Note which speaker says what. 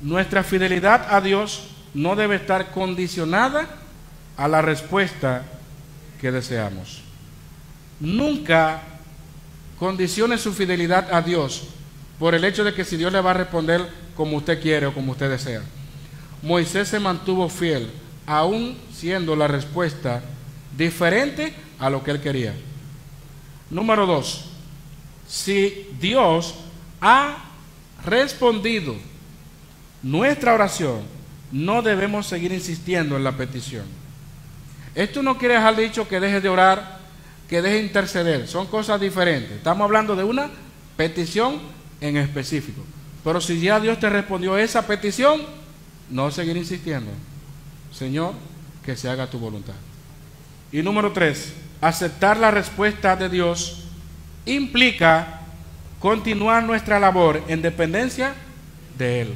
Speaker 1: Nuestra fidelidad a Dios no debe estar condicionada a la respuesta que deseamos. Nunca condicione su fidelidad a Dios por el hecho de que si Dios le va a responder como usted quiere o como usted desea. Moisés se mantuvo fiel, aún siendo la respuesta diferente a lo que él quería. Número dos, si Dios ha respondido nuestra oración, no debemos seguir insistiendo en la petición. Esto no quiere dejar dicho que deje de orar, que deje de interceder, son cosas diferentes. Estamos hablando de una petición en específico. Pero si ya Dios te respondió esa petición, no seguir insistiendo. Señor, que se haga tu voluntad. Y número tres, aceptar la respuesta de Dios implica continuar nuestra labor en dependencia de Él.